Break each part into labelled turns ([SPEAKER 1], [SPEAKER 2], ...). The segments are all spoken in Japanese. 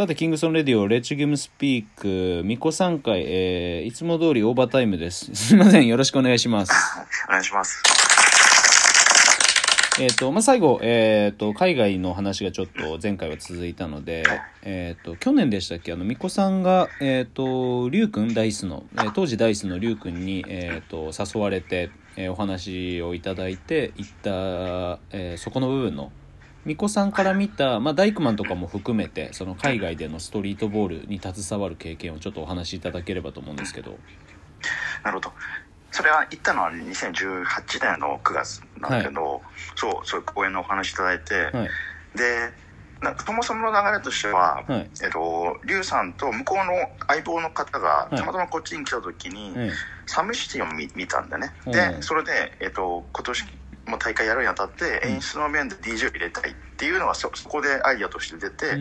[SPEAKER 1] さて、キングソンレディオ、レッチゲームスピーク、ミコ3回、えー、いつも通りオーバータイムです。すいません、よろしくお願いします。
[SPEAKER 2] お願いします。
[SPEAKER 1] えっ、と、まあ、最後、えっ、と、海外の話がちょっと前回は続いたので、えっ、と、去年でしたっけ、あの、ミコさんが、えっ、と、リュウ君、ダイスの、えー当時ダイスのリュウ君に、えっ、と、誘われて、えーお話をいただいて、行った、えーそこの部分の、ミコさんから見た、まあ、ダイクマンとかも含めて、その海外でのストリートボールに携わる経験をちょっとお話しいただければと思うんですけど。
[SPEAKER 2] なるほど。それは行ったのは2018年の9月なんだけど、そう、そういう講演のお話いただいて、
[SPEAKER 1] はい。
[SPEAKER 2] で、なそもそもの流れとしては、
[SPEAKER 1] はい
[SPEAKER 2] えっと、リュウさんと向こうの相棒の方が
[SPEAKER 1] い
[SPEAKER 2] たまたまこっちに来た時に、
[SPEAKER 1] え
[SPEAKER 2] サムシティを見見たんだね。
[SPEAKER 1] うん
[SPEAKER 2] で、それで、えっと、今年も大会やるにあたって演出の面で DJ を入れたいっていうのがそそこでアイディアとして出
[SPEAKER 1] え
[SPEAKER 2] て。で、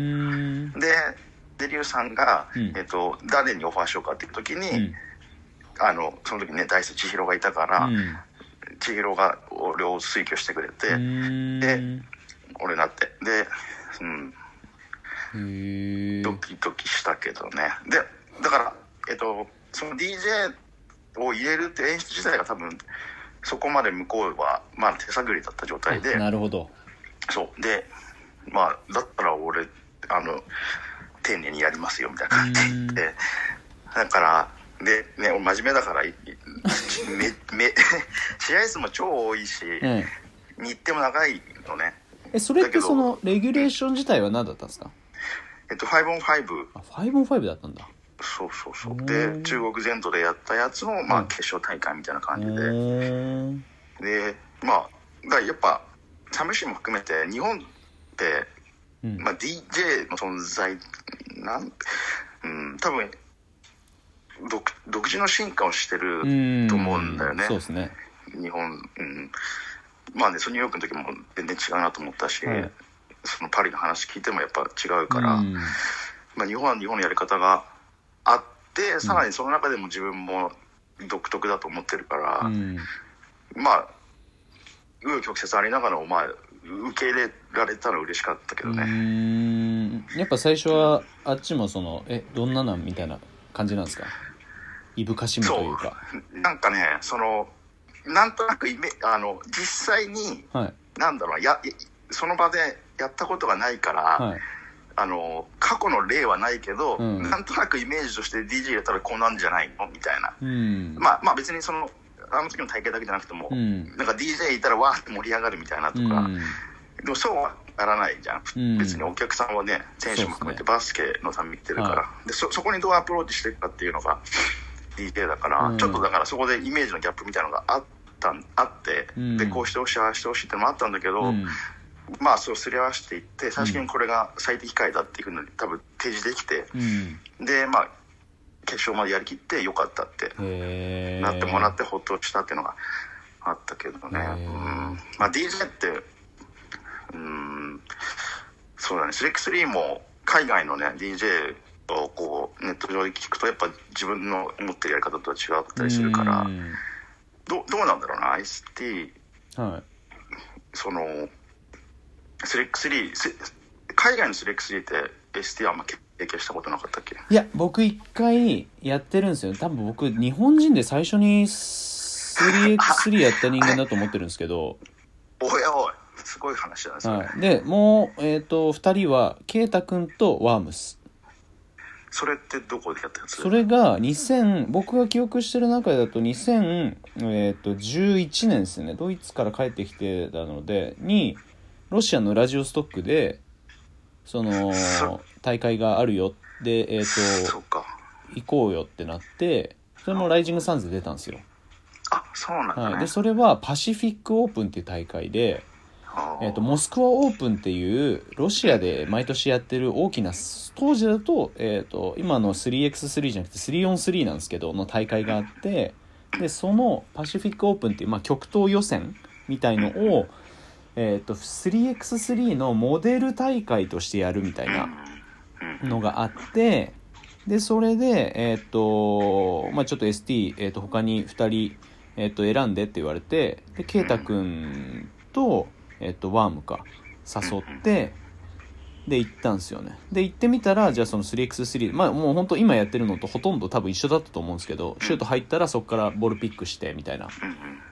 [SPEAKER 2] で、リュウさんが、
[SPEAKER 1] うん
[SPEAKER 2] えっと、誰にオファーしようかっていう時に、
[SPEAKER 1] うん。
[SPEAKER 2] あの、その時ね、大志千尋がいたから、
[SPEAKER 1] うん
[SPEAKER 2] 千尋が俺を推挙してくれて、で俺になって。で、うん、ドキドキしたけどね。で、だから、えっと、その DJ を入れるって演出自体が多分、そこまで向こうは、まあ手探りだった状態で、
[SPEAKER 1] なるほど。
[SPEAKER 2] そう。で、まあ、だったら俺、あの、丁寧にやりますよ、みたいな感じで言って、だから、で、ね、俺真面目だから、め、め、試合数も超多いし、
[SPEAKER 1] え
[SPEAKER 2] 日程も長いのね。
[SPEAKER 1] ええそれってそのレギュレーション自体は何だったんですか？
[SPEAKER 2] えっと、5 on 5、
[SPEAKER 1] あ 5on5 だったんだ
[SPEAKER 2] そうそうそう。
[SPEAKER 1] う。
[SPEAKER 2] で
[SPEAKER 1] ん、
[SPEAKER 2] 中国全土でやったやつの、まあ、
[SPEAKER 1] うん。
[SPEAKER 2] 決勝大会みたいな感じで。で、まあ、だからやっぱ、サムシも含めて、日本って、
[SPEAKER 1] うん。
[SPEAKER 2] まあ、DJ の存在なん、うん、多分独独自の進化をしてる
[SPEAKER 1] うん。
[SPEAKER 2] と思うんだよね。
[SPEAKER 1] そうですね。
[SPEAKER 2] 日本、うん、まあねそのニューヨークの時も全然違うなと思ったし、
[SPEAKER 1] はい。
[SPEAKER 2] そのパリの話聞いてもやっぱ違うから、
[SPEAKER 1] うん。
[SPEAKER 2] まあ、日本は日本のやり方があってさらにその中でも自分も独特だと思ってるから、
[SPEAKER 1] うん。
[SPEAKER 2] まあ紆余曲折ありながらもまあ受け入れられたら嬉しかったけど
[SPEAKER 1] う
[SPEAKER 2] ね、
[SPEAKER 1] ん。やっぱ最初はあっちもそのえどんななんみたいな感じなんですか？いぶかしむというか。
[SPEAKER 2] なんかねそのなんとなくイメあの実際に
[SPEAKER 1] はい。
[SPEAKER 2] なんだろうやいその場でやったことがないから、
[SPEAKER 1] はい。
[SPEAKER 2] あの過去の例はないけど、
[SPEAKER 1] うん。
[SPEAKER 2] なんとなくイメージとして DJ 入れたらこうなんじゃないの？みたいな、
[SPEAKER 1] うん。
[SPEAKER 2] まあまあ別にそのあの時の大会だけじゃなくても、
[SPEAKER 1] うん。
[SPEAKER 2] なんか DJ いたらわーって盛り上がるみたいなとか、
[SPEAKER 1] うん。
[SPEAKER 2] でもそうはならないじゃん、
[SPEAKER 1] うん。
[SPEAKER 2] 別にお客さんはね選手も含めてバスケのために来てるから。
[SPEAKER 1] は
[SPEAKER 2] でそそこにどうアプローチしていくかっていうのが DJ だから、
[SPEAKER 1] うん。
[SPEAKER 2] ちょっとだからそこでイメージのギャップみたいなのがあったんあって、
[SPEAKER 1] うん。
[SPEAKER 2] でこうしてほしいああしてほしいってのもあったんだけど、
[SPEAKER 1] うん
[SPEAKER 2] まあそうすり合わせていって最終的にこれが最適解だっていうふうに多分提示できて、
[SPEAKER 1] うん。
[SPEAKER 2] でまあ決勝までやりきってよかったってなってもらってほっとしたっていうのがあったけどね、うん。まあ DJ ってうん。そうだね。スレックスリーも海外のね DJ をこうネット上で聞くとやっぱ自分の思ってるやり方とは違ったりするから。
[SPEAKER 1] うん。
[SPEAKER 2] どどうなんだろうな IST
[SPEAKER 1] はい。
[SPEAKER 2] そのスレックスリーせ海外のスレックスリーって ST はあんま経験したことなかったっけ？
[SPEAKER 1] いや僕一回やってるんですよ。多分僕日本人で最初に 3x3 やった人間だと思ってるんですけど、
[SPEAKER 2] おいおいすごい話だねそれ、
[SPEAKER 1] はい、でもう、えっと2人は圭太君とワームス。
[SPEAKER 2] それってどこでやったやつ？
[SPEAKER 1] それが2000僕が記憶してる中だと2011年ですね。ドイツから帰ってきてたのでにロシアのラジオストックでその
[SPEAKER 2] そ
[SPEAKER 1] 大会があるよ。でえっ、と
[SPEAKER 2] そうか。
[SPEAKER 1] 行こうよってなってそれもライジングサンズで出たんですよ、
[SPEAKER 2] あそうなんだね、
[SPEAKER 1] はい、でそれはパシフィックオープンっていう大会で、えー、とモスクワオープンっていうロシアで毎年やってる大きな当時だと,、えー、と今の 3x3 じゃなくて 3on3 なんですけどの大会があってでそのパシフィックオープンっていう、まあ、極東予選みたいのを、えー、と 3x3 のモデル大会としてやるみたいなのがあってでそれでえっ、とまあちょっと ST、えー、と他に2人、えー、と選んでって言われてで圭太君と,、えー、とワームか誘ってで行ったんですよね。で行ってみたらじゃあその 3x3 まあもう本当今やってるのとほとんど多分一緒だったと思うんですけどシュート入ったらそこからボールピックしてみたいな。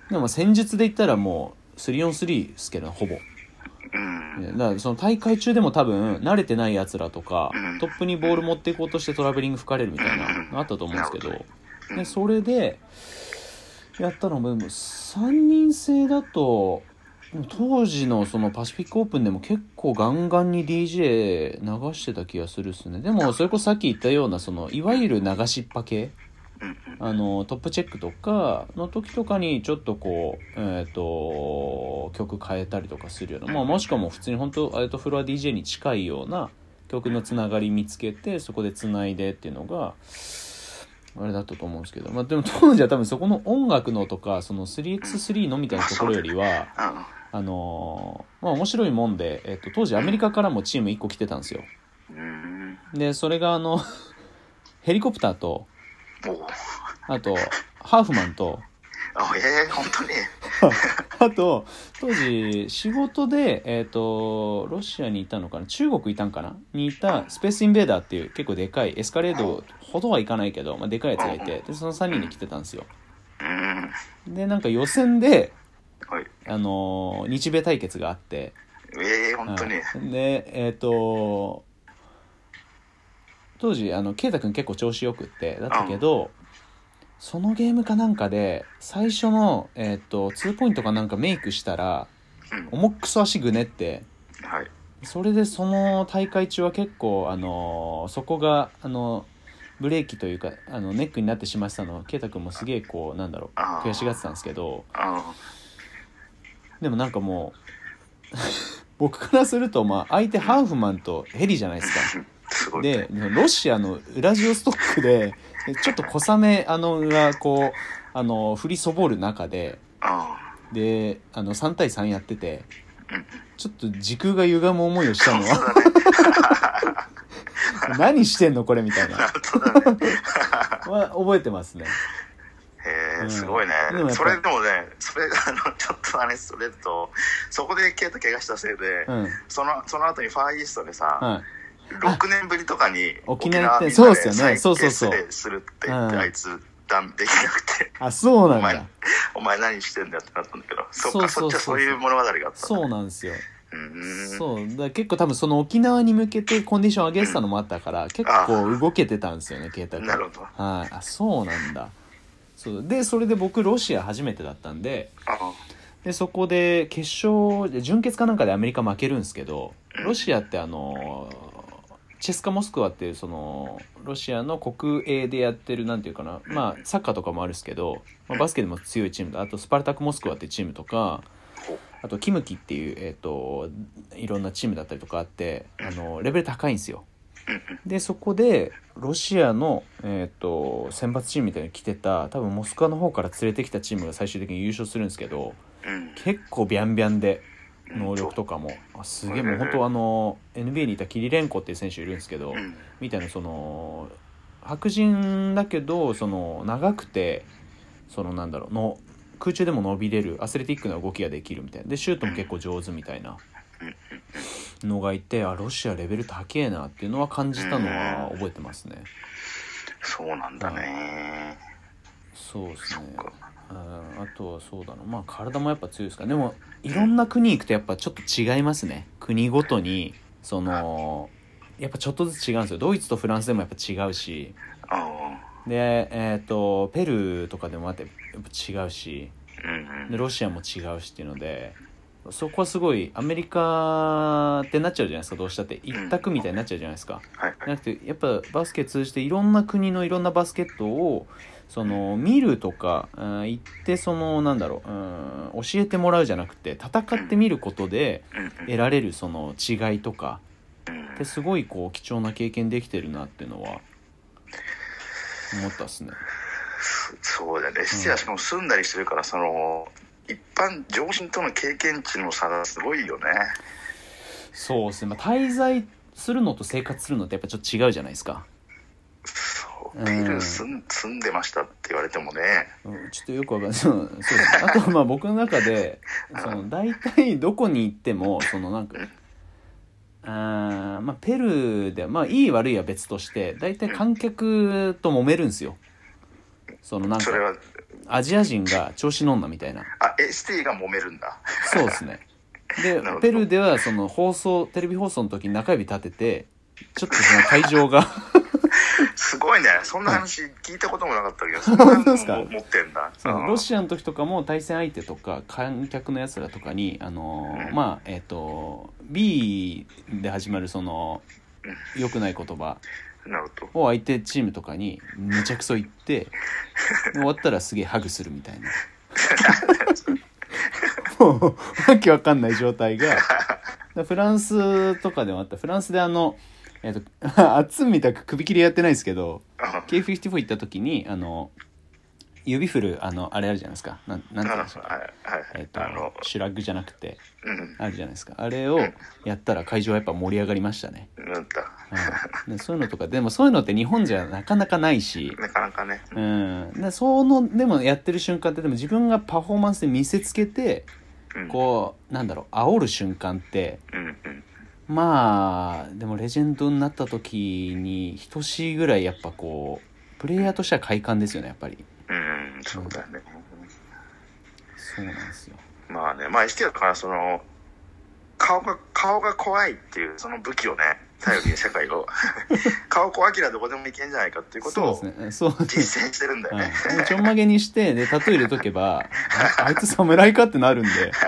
[SPEAKER 1] でも戦術で言ったらもう 3on3 ですけどほぼ。だからその大会中でも多分慣れてないやつらとか
[SPEAKER 2] うん。
[SPEAKER 1] トップにボール持っていこうとしてトラベリング吹かれるみたいなのあったと思うんですけど
[SPEAKER 2] うん
[SPEAKER 1] でそれでやったのもでも3人制だと当時のそのパシフィックオープンでも結構ガンガンに DJ 流してた気がするっすね。でもそれこそさっき言ったようなそのいわゆる流しっぱ系あのトップチェックとかの時とかにちょっとこう、えー、と曲変えたりとかするような、まあ、もしくはもう普通に本当アウトフロア DJ に近いような曲のつながり見つけてそこでつないでっていうのがあれだったと思うんですけど、まあ、でも当時は多分そこの音楽のとかその 3x3 のみたいなところよりはあのーまあ面白いもんで、えっと当時アメリカからもチーム1個来てたんですよ。
[SPEAKER 2] うん。
[SPEAKER 1] でそれがあの ヘリコプターとあとハーフマンと。
[SPEAKER 2] あええ本当に？
[SPEAKER 1] あと当時仕事で、えー、とロシアにいたのかな？中国いたんかな？にいたスペースインベーダーっていう結構でかいエスカレードほどはいかないけど、まあ、でかいやつがいてでその3人で来てたんですよ。
[SPEAKER 2] うん。
[SPEAKER 1] でなんか予選で、
[SPEAKER 2] はい。
[SPEAKER 1] あのー日米対決があって。
[SPEAKER 2] ええ本当に？
[SPEAKER 1] はい。でえっ、と当時あの圭太君結構調子よくってだったけど、そのゲームかなんかで最初の、えー、と2ポイントかなんかメイクしたら
[SPEAKER 2] うん。
[SPEAKER 1] 重くそ足ぐねって
[SPEAKER 2] はい。
[SPEAKER 1] それでその大会中は結構あのーそこがあのブレーキというかあのネックになってしまってたのを圭太君もすげえこうなんだろう悔しがってたんですけど。
[SPEAKER 2] あ
[SPEAKER 1] でもなんかもう 僕からするとまあ相手ハーフマンとヘリじゃないですか。
[SPEAKER 2] ーすごい。
[SPEAKER 1] でロシアのウラジオストックで ちょっと小雨あのがこうあの降りそぼる中で
[SPEAKER 2] あ
[SPEAKER 1] であの3対3やってて
[SPEAKER 2] あうん。
[SPEAKER 1] ちょっと時空が歪む思いをしたのは 何してんのこれみたいな。は覚えてますね。
[SPEAKER 2] へ
[SPEAKER 1] うん。
[SPEAKER 2] えすごいね。それでもねそれあのちょっと話それるとそこでケイト怪我したせいで、
[SPEAKER 1] うん。
[SPEAKER 2] そのその後にファーイーストでさ、
[SPEAKER 1] はい
[SPEAKER 2] 6年ぶりとかに
[SPEAKER 1] 沖縄行ってそうっすよね。
[SPEAKER 2] 再
[SPEAKER 1] そうそうそう。
[SPEAKER 2] するって言って、
[SPEAKER 1] うん。
[SPEAKER 2] あいつダメできなくて。
[SPEAKER 1] あそうなんだ。
[SPEAKER 2] お前お前何してんだよってなったんだけどそっか
[SPEAKER 1] そうそうそう。
[SPEAKER 2] そっちはそういう物語があった
[SPEAKER 1] そうなんですよ。
[SPEAKER 2] うん。
[SPEAKER 1] そう。だ結構多分その沖縄に向けてコンディション上げてたのもあったから結構動けてたんですよね携帯
[SPEAKER 2] なるほど。
[SPEAKER 1] はい。あそうなんだ。そう。でそれで僕ロシア初めてだったんで
[SPEAKER 2] あ
[SPEAKER 1] でそこで決勝で準決かなんかでアメリカ負けるんですけど
[SPEAKER 2] うん。
[SPEAKER 1] ロシアってあのチェスカ・モスクワっていうそのロシアの国営でやってるなんていうかなまあサッカーとかもあるんですけど、まあ、バスケでも強いチームだ。あとスパルタク・モスクワっていうチームとかあとキムキっていう、えー、といろんなチームだったりとかあってあのレベル高いんですよ。でそこでロシアの、えー、と選抜チームみたいに来てた多分モスクワの方から連れてきたチームが最終的に優勝するんですけど結構ビャンビャンで能力とかも。あすげえ。
[SPEAKER 2] うん。
[SPEAKER 1] もう本当あの NBA にいたキリレンコっていう選手いるんですけど、
[SPEAKER 2] うん。
[SPEAKER 1] みたいなその白人だけどその長くてそのなんだろうの空中でも伸びれるアスレティックな動きができるみたいな。でシュートも結構上手みたいな。のがいてあロシアレベル高えなっていうのは感じたのは覚えてますね。
[SPEAKER 2] そうなんだね
[SPEAKER 1] そうですね。
[SPEAKER 2] そっか。
[SPEAKER 1] うん。あとはそうだな。まあ体もやっぱ強いですか。らでもいろんな国行くとやっぱちょっと違いますね。国ごとにそのやっぱちょっとずつ違うんですよ。ドイツとフランスでもやっぱ違うし。
[SPEAKER 2] あ
[SPEAKER 1] でえっ、とペルーとかでもあってやっぱ違うし。でロシアも違うしっていうのでそこはすごいアメリカってなっちゃうじゃないですか。どうしたって。一択みたいになっちゃうじゃないですか。
[SPEAKER 2] はい。
[SPEAKER 1] じゃなくてやっぱバスケ通じていろんな国のいろんなバスケットをその見るとか、うん、行ってそのなんだろう、うん、教えてもらうじゃなくて戦ってみることで得られるその違いとか
[SPEAKER 2] うん。
[SPEAKER 1] ってすごいこう貴重な経験できてるなっていうのは思ったっすね。
[SPEAKER 2] そうだね。シチアしかも住んだりしてるからその一般常人との経験値の差がすごいよね。
[SPEAKER 1] そうですね、まあ、滞在するのと生活するのってやっぱちょっと違うじゃないですか。
[SPEAKER 2] そう
[SPEAKER 1] うん。
[SPEAKER 2] ペルん住んでましたって言われてもね
[SPEAKER 1] うんちょっとよくわかんない。そうそうです。ねあとはまあ僕の中で、その大体どこに行っても、そのなんか、あーまあペルーでまあいい悪いは別として大体観客と揉めるんですよ。そのなんか
[SPEAKER 2] それは
[SPEAKER 1] アジア人が調子乗んなみたいな。
[SPEAKER 2] あエスティが揉めるんだ。
[SPEAKER 1] そうですね。で
[SPEAKER 2] なるほど。
[SPEAKER 1] ペルーではその放送テレビ放送の時に中指立ててちょっとその会場が
[SPEAKER 2] すごいね。そんな話聞いたこともなかったけどそん
[SPEAKER 1] 本当ですか？
[SPEAKER 2] なのも持ってんだ。
[SPEAKER 1] その
[SPEAKER 2] うん。
[SPEAKER 1] ロシアの時とかも対戦相手とか観客のやつらとかにあのー
[SPEAKER 2] うん。
[SPEAKER 1] まあえっ、と B で始まるその良くない言葉。を相手チームとかにめちゃくそ言ってで終わったらすげえハグするみたいな。もうわけわかんない状態が。でフランスとかでもあった。フランスであのえっ、とあっつんみたく首切りやってないですけど K54 行った時にあの指振るあのあれあるじゃないですか。なんなんて言うんでしょう。
[SPEAKER 2] はいはい。
[SPEAKER 1] えっ、とシュラッグじゃなくて
[SPEAKER 2] うん。
[SPEAKER 1] あるじゃないですか。あれをやったら会場はやっぱ盛り上がりましたね、
[SPEAKER 2] なんだ。
[SPEAKER 1] うん、でそういうのとかでもそういうのって日本じゃなかなかないし。
[SPEAKER 2] なかなかね。
[SPEAKER 1] うん、でそのでもやってる瞬間ってでも自分がパフォーマンスで見せつけて
[SPEAKER 2] うん。
[SPEAKER 1] こうなんだろう煽る瞬間って
[SPEAKER 2] うんうん
[SPEAKER 1] まあでもレジェンドになった時に等しいぐらいやっぱこうプレイヤーとしては快感ですよねやっぱり。
[SPEAKER 2] うんそうだよね。
[SPEAKER 1] そうなんですよ。
[SPEAKER 2] まあねまあしてだからその顔が顔が怖いっていうその武器をね頼りに社会を。顔怖けりゃどこでもいけんじゃないかっていうこと
[SPEAKER 1] そう
[SPEAKER 2] を
[SPEAKER 1] ですね。そう
[SPEAKER 2] 実践してるんだよね、
[SPEAKER 1] はい、ちょんまげにしてでタトゥー入れとけばあ あいつ侍かってなるんで。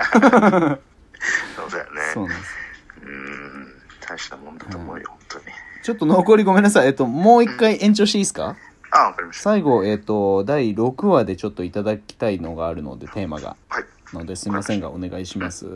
[SPEAKER 2] そうだよね。
[SPEAKER 1] そうなんです。
[SPEAKER 2] うん大したもんだと思うよ、本当に。
[SPEAKER 1] ちょっと残りごめんなさい。えっともう一回延長していいですか？
[SPEAKER 2] あわかりました。
[SPEAKER 1] 最後えっと第6話でちょっといただきたいのがあるのでテーマが。
[SPEAKER 2] はい。
[SPEAKER 1] のですいませんがお願いします